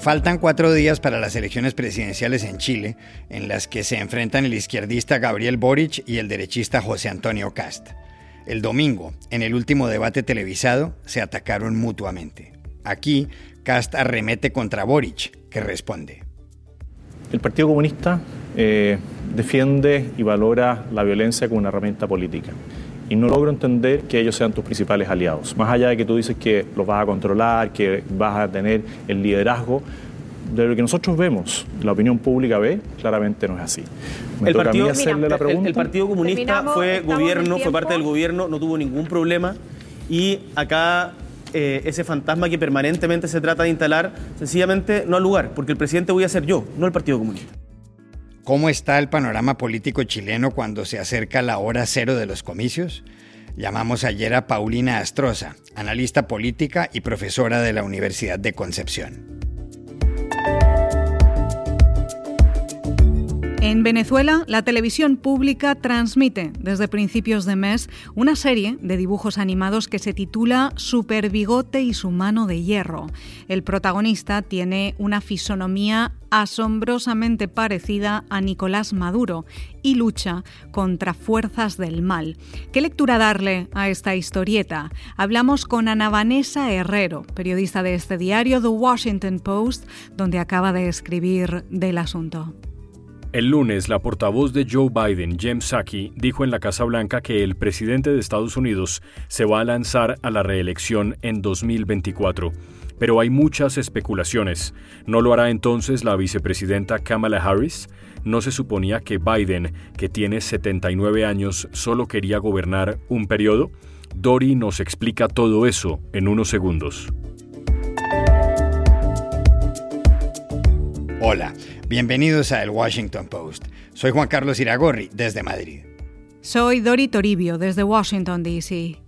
Faltan cuatro días para las elecciones presidenciales en Chile, en las que se enfrentan el izquierdista Gabriel Boric y el derechista José Antonio Cast. El domingo, en el último debate televisado, se atacaron mutuamente. Aquí, Cast arremete contra Boric, que responde. El Partido Comunista eh, defiende y valora la violencia como una herramienta política y no logro entender que ellos sean tus principales aliados. Más allá de que tú dices que los vas a controlar, que vas a tener el liderazgo, de lo que nosotros vemos, la opinión pública ve, claramente no es así. el, partido, el, Partido Comunista fue gobierno, fue parte del gobierno, no tuvo ningún problema y acá eh, ese fantasma que permanentemente se trata de instalar, sencillamente no ha lugar, porque el presidente voy a ser yo, no el Partido Comunista. ¿Cómo está el panorama político chileno cuando se acerca la hora cero de los comicios? Llamamos ayer a Paulina Astroza, analista política y profesora de la Universidad de Concepción. En Venezuela, la televisión pública transmite desde principios de mes una serie de dibujos animados que se titula Super Bigote y su mano de hierro. El protagonista tiene una fisonomía asombrosamente parecida a Nicolás Maduro y lucha contra fuerzas del mal. ¿Qué lectura darle a esta historieta? Hablamos con Ana Vanessa Herrero, periodista de este diario The Washington Post, donde acaba de escribir del asunto. El lunes, la portavoz de Joe Biden, Jem Psaki, dijo en la Casa Blanca que el presidente de Estados Unidos se va a lanzar a la reelección en 2024. Pero hay muchas especulaciones. ¿No lo hará entonces la vicepresidenta Kamala Harris? ¿No se suponía que Biden, que tiene 79 años, solo quería gobernar un periodo? Dory nos explica todo eso en unos segundos. Hola. Bienvenidos a El Washington Post. Soy Juan Carlos Iragorri, desde Madrid. Soy Dori Toribio, desde Washington, D.C.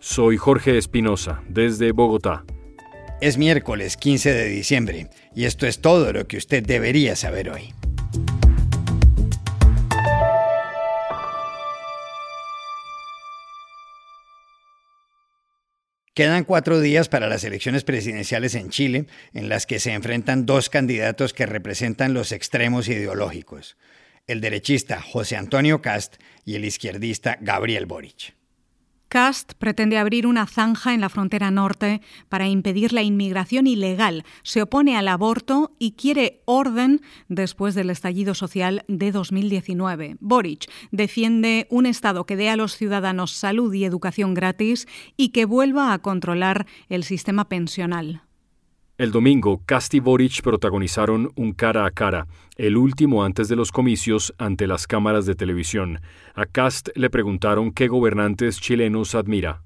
Soy Jorge Espinosa, desde Bogotá. Es miércoles 15 de diciembre y esto es todo lo que usted debería saber hoy. Quedan cuatro días para las elecciones presidenciales en Chile, en las que se enfrentan dos candidatos que representan los extremos ideológicos, el derechista José Antonio Cast y el izquierdista Gabriel Boric. Cast pretende abrir una zanja en la frontera norte para impedir la inmigración ilegal, se opone al aborto y quiere orden después del estallido social de 2019. Boric defiende un Estado que dé a los ciudadanos salud y educación gratis y que vuelva a controlar el sistema pensional. El domingo, Cast y Boric protagonizaron un cara a cara, el último antes de los comicios ante las cámaras de televisión. A Cast le preguntaron qué gobernantes chilenos admira.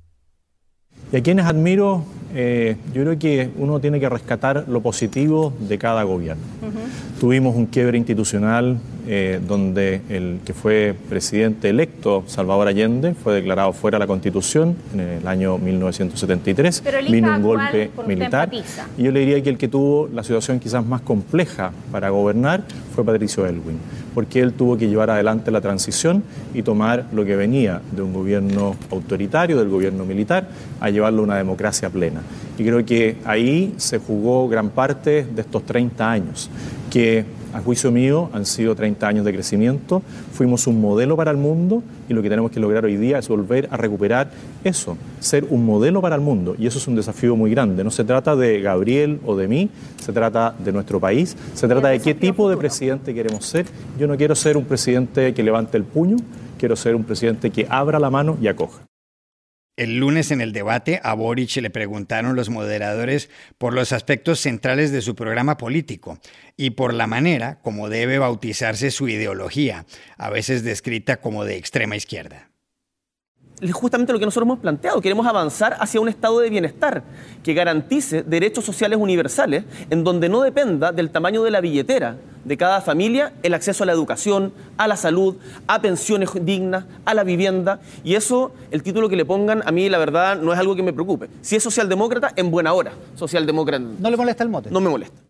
Y a quienes admiro, eh, yo creo que uno tiene que rescatar lo positivo de cada gobierno. Tuvimos un quiebre institucional eh, donde el que fue presidente electo, Salvador Allende, fue declarado fuera de la Constitución en el año 1973. Vino un golpe militar. Y yo le diría que el que tuvo la situación quizás más compleja para gobernar fue Patricio Elwin, porque él tuvo que llevar adelante la transición y tomar lo que venía de un gobierno autoritario, del gobierno militar, a llevarlo a una democracia plena. Y creo que ahí se jugó gran parte de estos 30 años, que a juicio mío, han sido 30 años de crecimiento, fuimos un modelo para el mundo y lo que tenemos que lograr hoy día es volver a recuperar eso, ser un modelo para el mundo. Y eso es un desafío muy grande. No se trata de Gabriel o de mí, se trata de nuestro país, se trata de qué tipo de presidente queremos ser. Yo no quiero ser un presidente que levante el puño, quiero ser un presidente que abra la mano y acoja. El lunes en el debate a Boric le preguntaron los moderadores por los aspectos centrales de su programa político y por la manera como debe bautizarse su ideología, a veces descrita como de extrema izquierda es justamente lo que nosotros hemos planteado. Queremos avanzar hacia un estado de bienestar que garantice derechos sociales universales en donde no dependa del tamaño de la billetera de cada familia el acceso a la educación, a la salud, a pensiones dignas, a la vivienda. Y eso, el título que le pongan, a mí la verdad no es algo que me preocupe. Si es socialdemócrata, en buena hora. Socialdemócrata. ¿No le molesta el mote? No me molesta.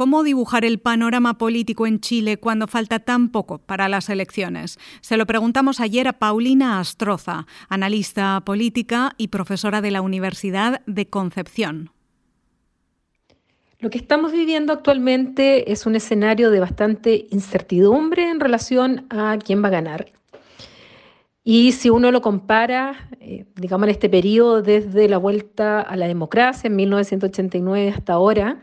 ¿Cómo dibujar el panorama político en Chile cuando falta tan poco para las elecciones? Se lo preguntamos ayer a Paulina Astroza, analista política y profesora de la Universidad de Concepción. Lo que estamos viviendo actualmente es un escenario de bastante incertidumbre en relación a quién va a ganar. Y si uno lo compara, eh, digamos, en este periodo desde la vuelta a la democracia en 1989 hasta ahora,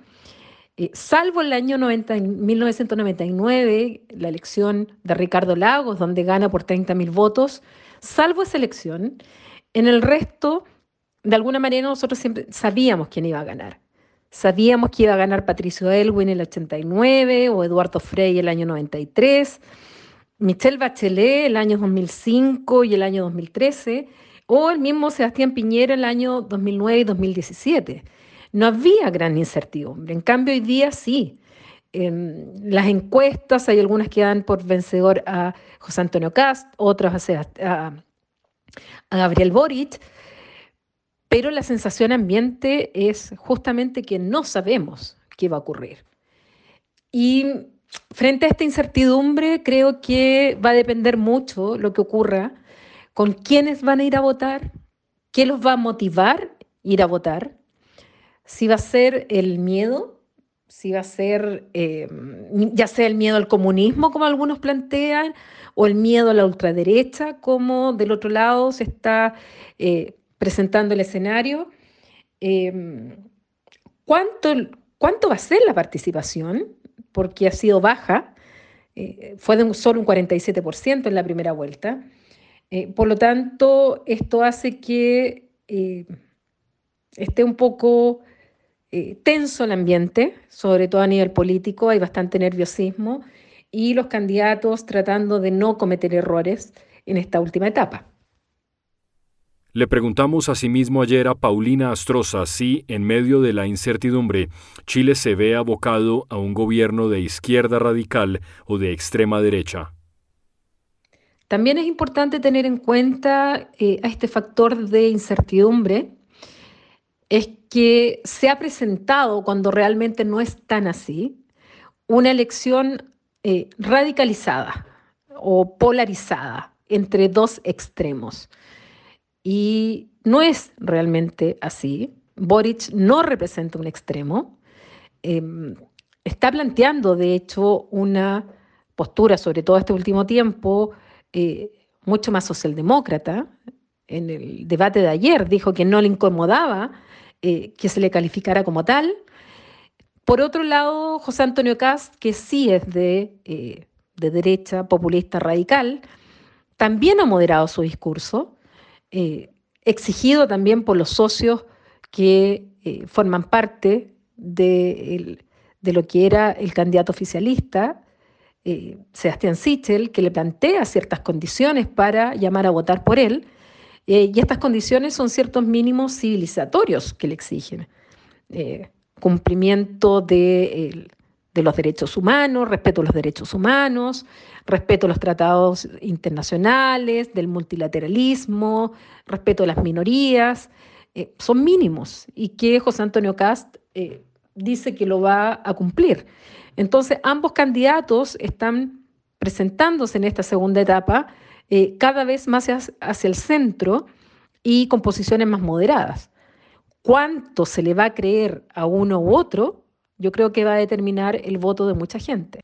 eh, salvo el año 1999, la elección de Ricardo Lagos, donde gana por 30.000 votos, salvo esa elección, en el resto, de alguna manera nosotros siempre sabíamos quién iba a ganar. Sabíamos que iba a ganar Patricio Elwin el 89 o Eduardo Frey el año 93, Michelle Bachelet el año 2005 y el año 2013, o el mismo Sebastián Piñera el año 2009 y 2017. No había gran incertidumbre. En cambio, hoy día sí. En las encuestas hay algunas que dan por vencedor a José Antonio Cast, otras a, a, a Gabriel Boric, pero la sensación ambiente es justamente que no sabemos qué va a ocurrir. Y frente a esta incertidumbre, creo que va a depender mucho lo que ocurra con quiénes van a ir a votar, qué los va a motivar ir a votar, si va a ser el miedo, si va a ser eh, ya sea el miedo al comunismo, como algunos plantean, o el miedo a la ultraderecha, como del otro lado se está eh, presentando el escenario. Em, ¿cuánto, ¿Cuánto va a ser la participación? Porque ha sido baja, eh, fue de solo un 47% en la primera vuelta. Eh, por lo tanto, esto hace que esté un poco tenso el ambiente, sobre todo a nivel político, hay bastante nerviosismo y los candidatos tratando de no cometer errores en esta última etapa. Le preguntamos asimismo ayer a Paulina Astroza si, en medio de la incertidumbre, Chile se ve abocado a un gobierno de izquierda radical o de extrema derecha. También es importante tener en cuenta eh, a este factor de incertidumbre, es que se ha presentado, cuando realmente no es tan así, una elección eh, radicalizada o polarizada entre dos extremos. Y no es realmente así. Boric no representa un extremo. Em, está planteando, de hecho, una postura, sobre todo este último tiempo, eh, mucho más socialdemócrata. En el debate de ayer dijo que no le incomodaba eh, que se le calificara como tal. Por otro lado, José Antonio Cast, que sí es de, eh, de derecha, populista, radical, también ha moderado su discurso eh, exigido también por los socios que forman parte de, lo que era el candidato oficialista, Sebastián Sichel, que le plantea ciertas condiciones para llamar a votar por él, y estas condiciones son ciertos mínimos civilizatorios que le exigen. cumplimiento de los derechos humanos, respeto a los derechos humanos, respeto a los tratados internacionales, del multilateralismo, respeto a las minorías, eh, son mínimos y que José Antonio Cast eh, dice que lo va a cumplir. Entonces, ambos candidatos están presentándose en esta segunda etapa eh, cada vez más hacia el centro y con posiciones más moderadas. ¿Cuánto se le va a creer a uno u otro? yo creo que va a determinar el voto de mucha gente.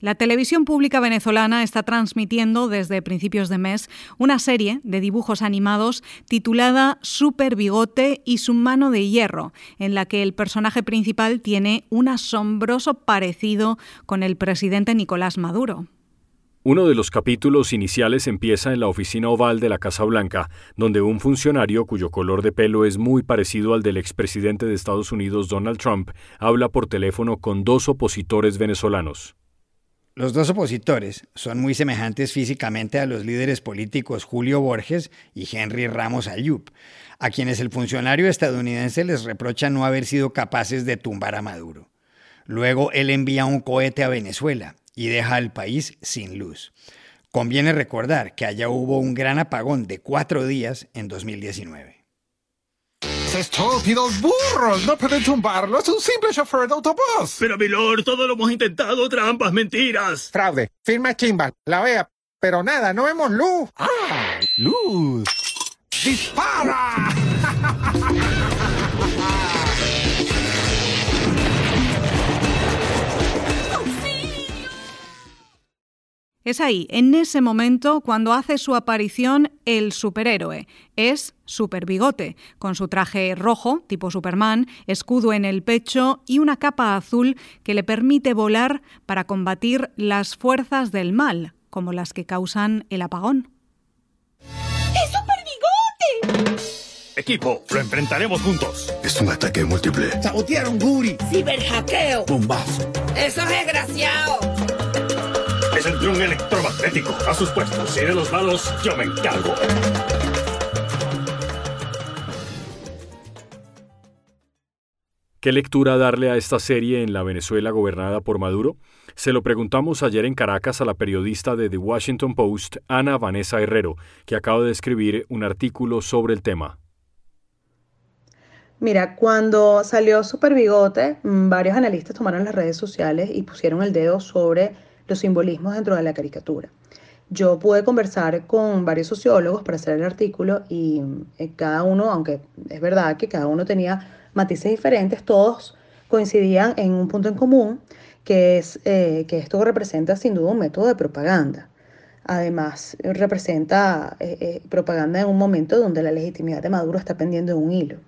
La televisión pública venezolana está transmitiendo desde principios de mes una serie de dibujos animados titulada Super Bigote y su mano de hierro, en la que el personaje principal tiene un asombroso parecido con el presidente Nicolás Maduro. Uno de los capítulos iniciales empieza en la oficina oval de la Casa Blanca, donde un funcionario cuyo color de pelo es muy parecido al del expresidente de Estados Unidos Donald Trump habla por teléfono con dos opositores venezolanos. Los dos opositores son muy semejantes físicamente a los líderes políticos Julio Borges y Henry Ramos Ayub, a quienes el funcionario estadounidense les reprocha no haber sido capaces de tumbar a Maduro. Luego él envía un cohete a Venezuela y deja al país sin luz. Conviene recordar que allá hubo un gran apagón de cuatro días en 2019. Estúpidos burros, no pueden tumbarlo, es un simple chofer de autobús. Pero, Milord, todo lo hemos intentado, trampas, mentiras. Fraude, firma Chimbal, la vea, pero nada, no vemos luz. ¡Ah! ¡Luz! ¡Dispara! Es ahí, en ese momento, cuando hace su aparición el superhéroe. Es Super Bigote, con su traje rojo, tipo Superman, escudo en el pecho y una capa azul que le permite volar para combatir las fuerzas del mal, como las que causan el apagón. ¡Es Super Bigote! Equipo, lo enfrentaremos juntos. Es un ataque múltiple. Sabotearon Guri. Ciberhackeo. Bombazo. Eso es desgraciado. Es el dron electromagnético. A sus puestos y de los lados yo me encargo. ¿Qué lectura darle a esta serie en la Venezuela gobernada por Maduro? Se lo preguntamos ayer en Caracas a la periodista de The Washington Post, Ana Vanessa Herrero, que acaba de escribir un artículo sobre el tema. Mira, cuando salió Super Bigote, mm, varios analistas tomaron las redes sociales y pusieron el dedo sobre los simbolismos dentro de la caricatura. Yo pude conversar con varios sociólogos para hacer el artículo y eh, cada uno, aunque es verdad que cada uno tenía matices diferentes, todos coincidían en un punto en común, que es eh, que esto representa sin duda un método de propaganda. Además, representa eh, propaganda en un momento donde la legitimidad de Maduro está pendiendo de un hilo.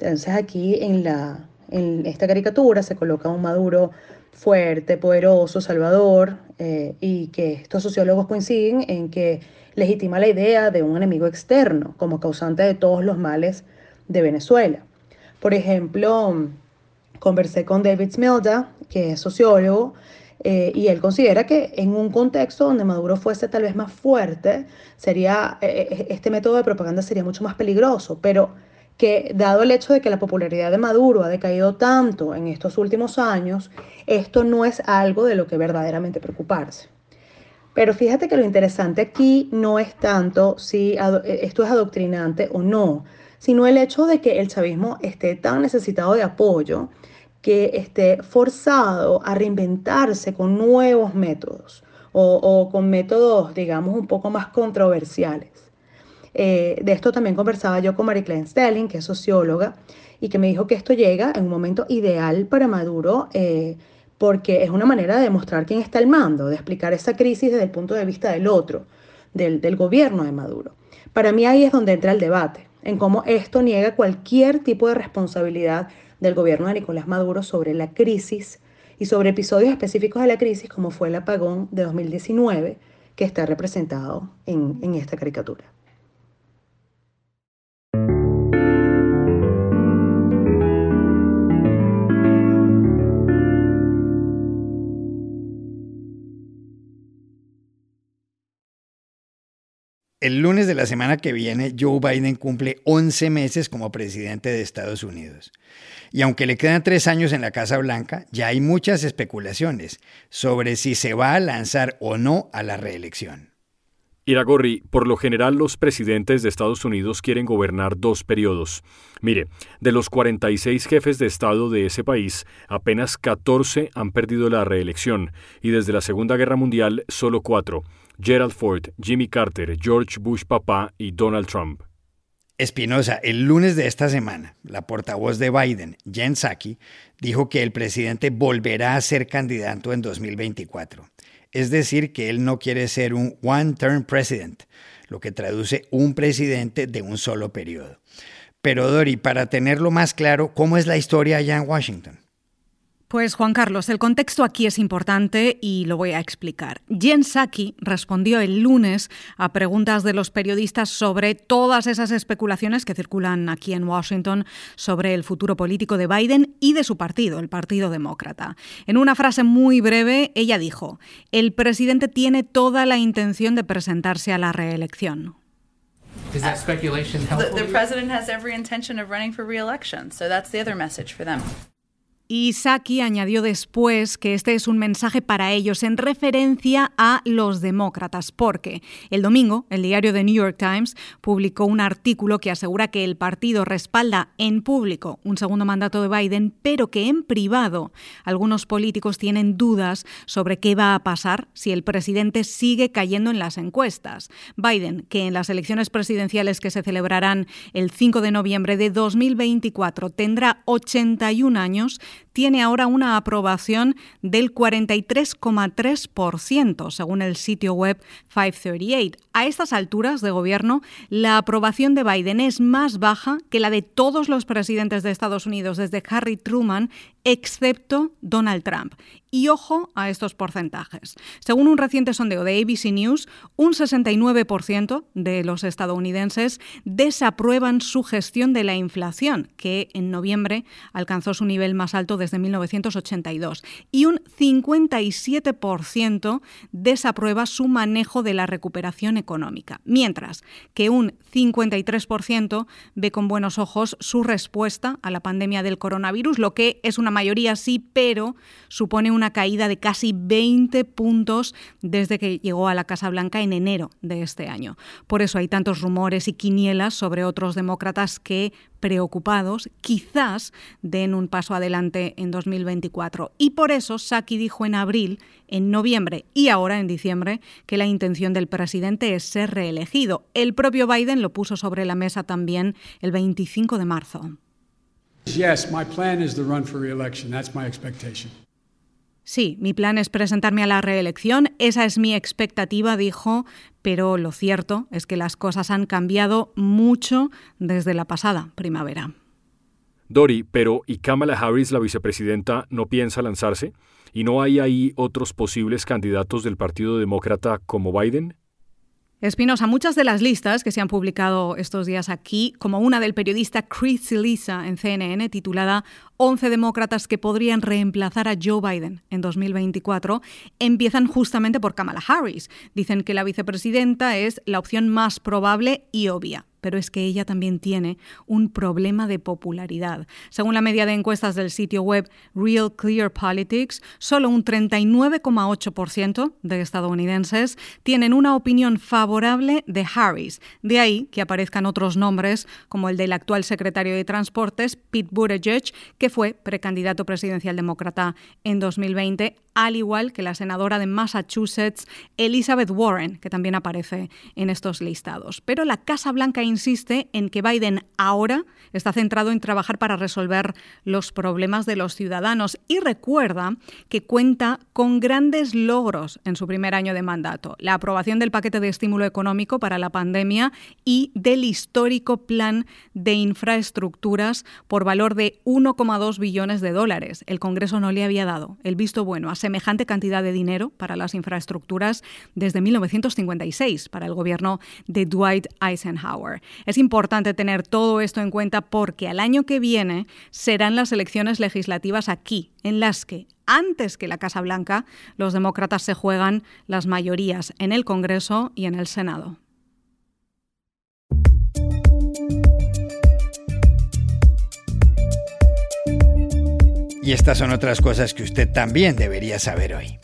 Entonces aquí en, la, en esta caricatura se coloca un Maduro fuerte, poderoso, salvador, eh, y que estos sociólogos coinciden en que legitima la idea de un enemigo externo como causante de todos los males de Venezuela. Por ejemplo, conversé con David Smilda, que es sociólogo, eh, y él considera que en un contexto donde Maduro fuese tal vez más fuerte, sería, eh, este método de propaganda sería mucho más peligroso, pero que dado el hecho de que la popularidad de Maduro ha decaído tanto en estos últimos años, esto no es algo de lo que verdaderamente preocuparse. Pero fíjate que lo interesante aquí no es tanto si esto es adoctrinante o no, sino el hecho de que el chavismo esté tan necesitado de apoyo que esté forzado a reinventarse con nuevos métodos o, o con métodos, digamos, un poco más controversiales. Eh, de esto también conversaba yo con Marie Claire Stelling, que es socióloga, y que me dijo que esto llega en un momento ideal para Maduro, eh, porque es una manera de demostrar quién está al mando, de explicar esa crisis desde el punto de vista del otro, del, gobierno de Maduro. Para mí ahí es donde entra el debate, en cómo esto niega cualquier tipo de responsabilidad del gobierno de Nicolás Maduro sobre la crisis y sobre episodios específicos de la crisis, como fue el apagón de 2019, que está representado en, en esta caricatura. El lunes de la semana que viene, Joe Biden cumple 11 meses como presidente de Estados Unidos. Y aunque le quedan tres años en la Casa Blanca, ya hay muchas especulaciones sobre si se va a lanzar o no a la reelección. Iragorri, por lo general los presidentes de Estados Unidos quieren gobernar dos periodos. Mire, de los 46 jefes de Estado de ese país, apenas 14 han perdido la reelección y desde la Segunda Guerra Mundial solo cuatro. Gerald Ford, Jimmy Carter, George Bush papá y Donald Trump. Espinosa, el lunes de esta semana, la portavoz de Biden, Jen Psaki, dijo que el presidente volverá a ser candidato en 2024. Es decir, que él no quiere ser un one-term president, lo que traduce un presidente de un solo periodo. Pero Dori, para tenerlo más claro, ¿cómo es la historia allá en Washington? Pues Juan Carlos, el contexto aquí es importante y lo voy a explicar. Jen Psaki respondió el lunes a preguntas de los periodistas sobre todas esas especulaciones que circulan aquí en Washington sobre el futuro político de Biden y de su partido, el Partido Demócrata. En una frase muy breve, ella dijo, el presidente tiene toda la intención de presentarse a la reelección. Is that speculation The, the president has every intention of running for re-election, so that's the other message for them. Y Saki añadió después que este es un mensaje para ellos en referencia a los demócratas, porque el domingo el diario The New York Times publicó un artículo que asegura que el partido respalda en público un segundo mandato de Biden, pero que en privado algunos políticos tienen dudas sobre qué va a pasar si el presidente sigue cayendo en las encuestas. Biden, que en las elecciones presidenciales que se celebrarán el 5 de noviembre de 2024 tendrá 81 años, tiene ahora una aprobación del 43,3%, según el sitio web 538. A estas alturas de gobierno, la aprobación de Biden es más baja que la de todos los presidentes de Estados Unidos desde Harry Truman, excepto Donald Trump. Y ojo a estos porcentajes. Según un reciente sondeo de ABC News, un 69% de los estadounidenses desaprueban su gestión de la inflación, que en noviembre alcanzó su nivel más alto desde 1982, y un 57% desaprueba su manejo de la recuperación económica, mientras que un 53% ve con buenos ojos su respuesta a la pandemia del coronavirus, lo que es una mayoría sí, pero supone una caída de casi 20 puntos desde que llegó a la Casa Blanca en enero de este año. Por eso hay tantos rumores y quinielas sobre otros demócratas que preocupados, quizás den un paso adelante en 2024. Y por eso Saki dijo en abril, en noviembre y ahora en diciembre que la intención del presidente es ser reelegido. El propio Biden lo puso sobre la mesa también el 25 de marzo. Yes, my plan is the run for reelection. That's my expectation. Sí, mi plan es presentarme a la reelección, esa es mi expectativa, dijo, pero lo cierto es que las cosas han cambiado mucho desde la pasada primavera. Dori, pero ¿y Kamala Harris, la vicepresidenta, no piensa lanzarse? ¿Y no hay ahí otros posibles candidatos del Partido Demócrata como Biden? Espinosa, muchas de las listas que se han publicado estos días aquí, como una del periodista Chris Silisa en CNN titulada 11 demócratas que podrían reemplazar a Joe Biden en 2024, empiezan justamente por Kamala Harris. Dicen que la vicepresidenta es la opción más probable y obvia pero es que ella también tiene un problema de popularidad. Según la media de encuestas del sitio web Real Clear Politics, solo un 39,8% de estadounidenses tienen una opinión favorable de Harris. De ahí que aparezcan otros nombres, como el del actual secretario de Transportes, Pete Buttigieg, que fue precandidato presidencial demócrata en 2020, al igual que la senadora de Massachusetts, Elizabeth Warren, que también aparece en estos listados. Pero la Casa Blanca insiste en que Biden ahora está centrado en trabajar para resolver los problemas de los ciudadanos y recuerda que cuenta con grandes logros en su primer año de mandato, la aprobación del paquete de estímulo económico para la pandemia y del histórico plan de infraestructuras por valor de 1,2 billones de dólares. El Congreso no le había dado el visto bueno a semejante cantidad de dinero para las infraestructuras desde 1956 para el gobierno de Dwight Eisenhower. Es importante tener todo esto en cuenta porque al año que viene serán las elecciones legislativas aquí, en las que antes que la Casa Blanca, los demócratas se juegan las mayorías en el Congreso y en el Senado. Y estas son otras cosas que usted también debería saber hoy.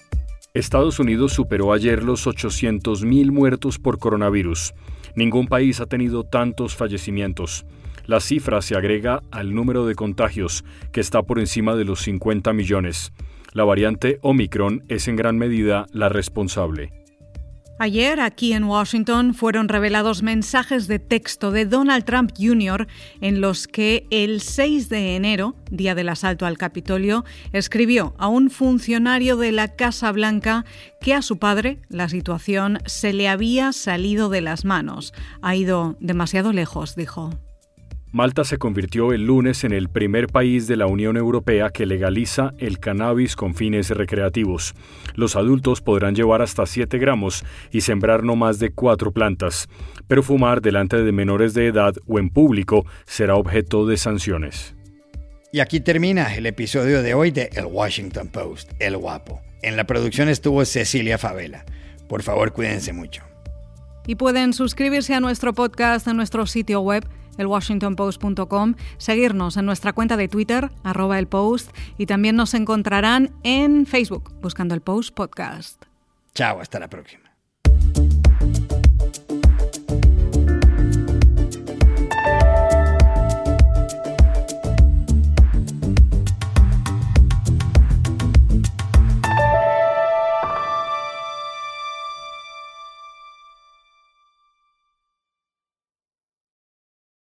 Estados Unidos superó ayer los 800.000 muertos por coronavirus. Ningún país ha tenido tantos fallecimientos. La cifra se agrega al número de contagios, que está por encima de los 50 millones. La variante Omicron es en gran medida la responsable. Ayer, aquí en Washington, fueron revelados mensajes de texto de Donald Trump Jr. en los que el 6 de enero, día del asalto al Capitolio, escribió a un funcionario de la Casa Blanca que a su padre la situación se le había salido de las manos. Ha ido demasiado lejos, dijo. Malta se convirtió el lunes en el primer país de la Unión Europea que legaliza el cannabis con fines recreativos. Los adultos podrán llevar hasta 7 gramos y sembrar no más de 4 plantas, pero fumar delante de menores de edad o en público será objeto de sanciones. Y aquí termina el episodio de hoy de El Washington Post, El Guapo. En la producción estuvo Cecilia Favela. Por favor, cuídense mucho. Y pueden suscribirse a nuestro podcast en nuestro sitio web elwashingtonpost.com, seguirnos en nuestra cuenta de Twitter, arroba el post, y también nos encontrarán en Facebook buscando el Post Podcast. Chao, hasta la próxima.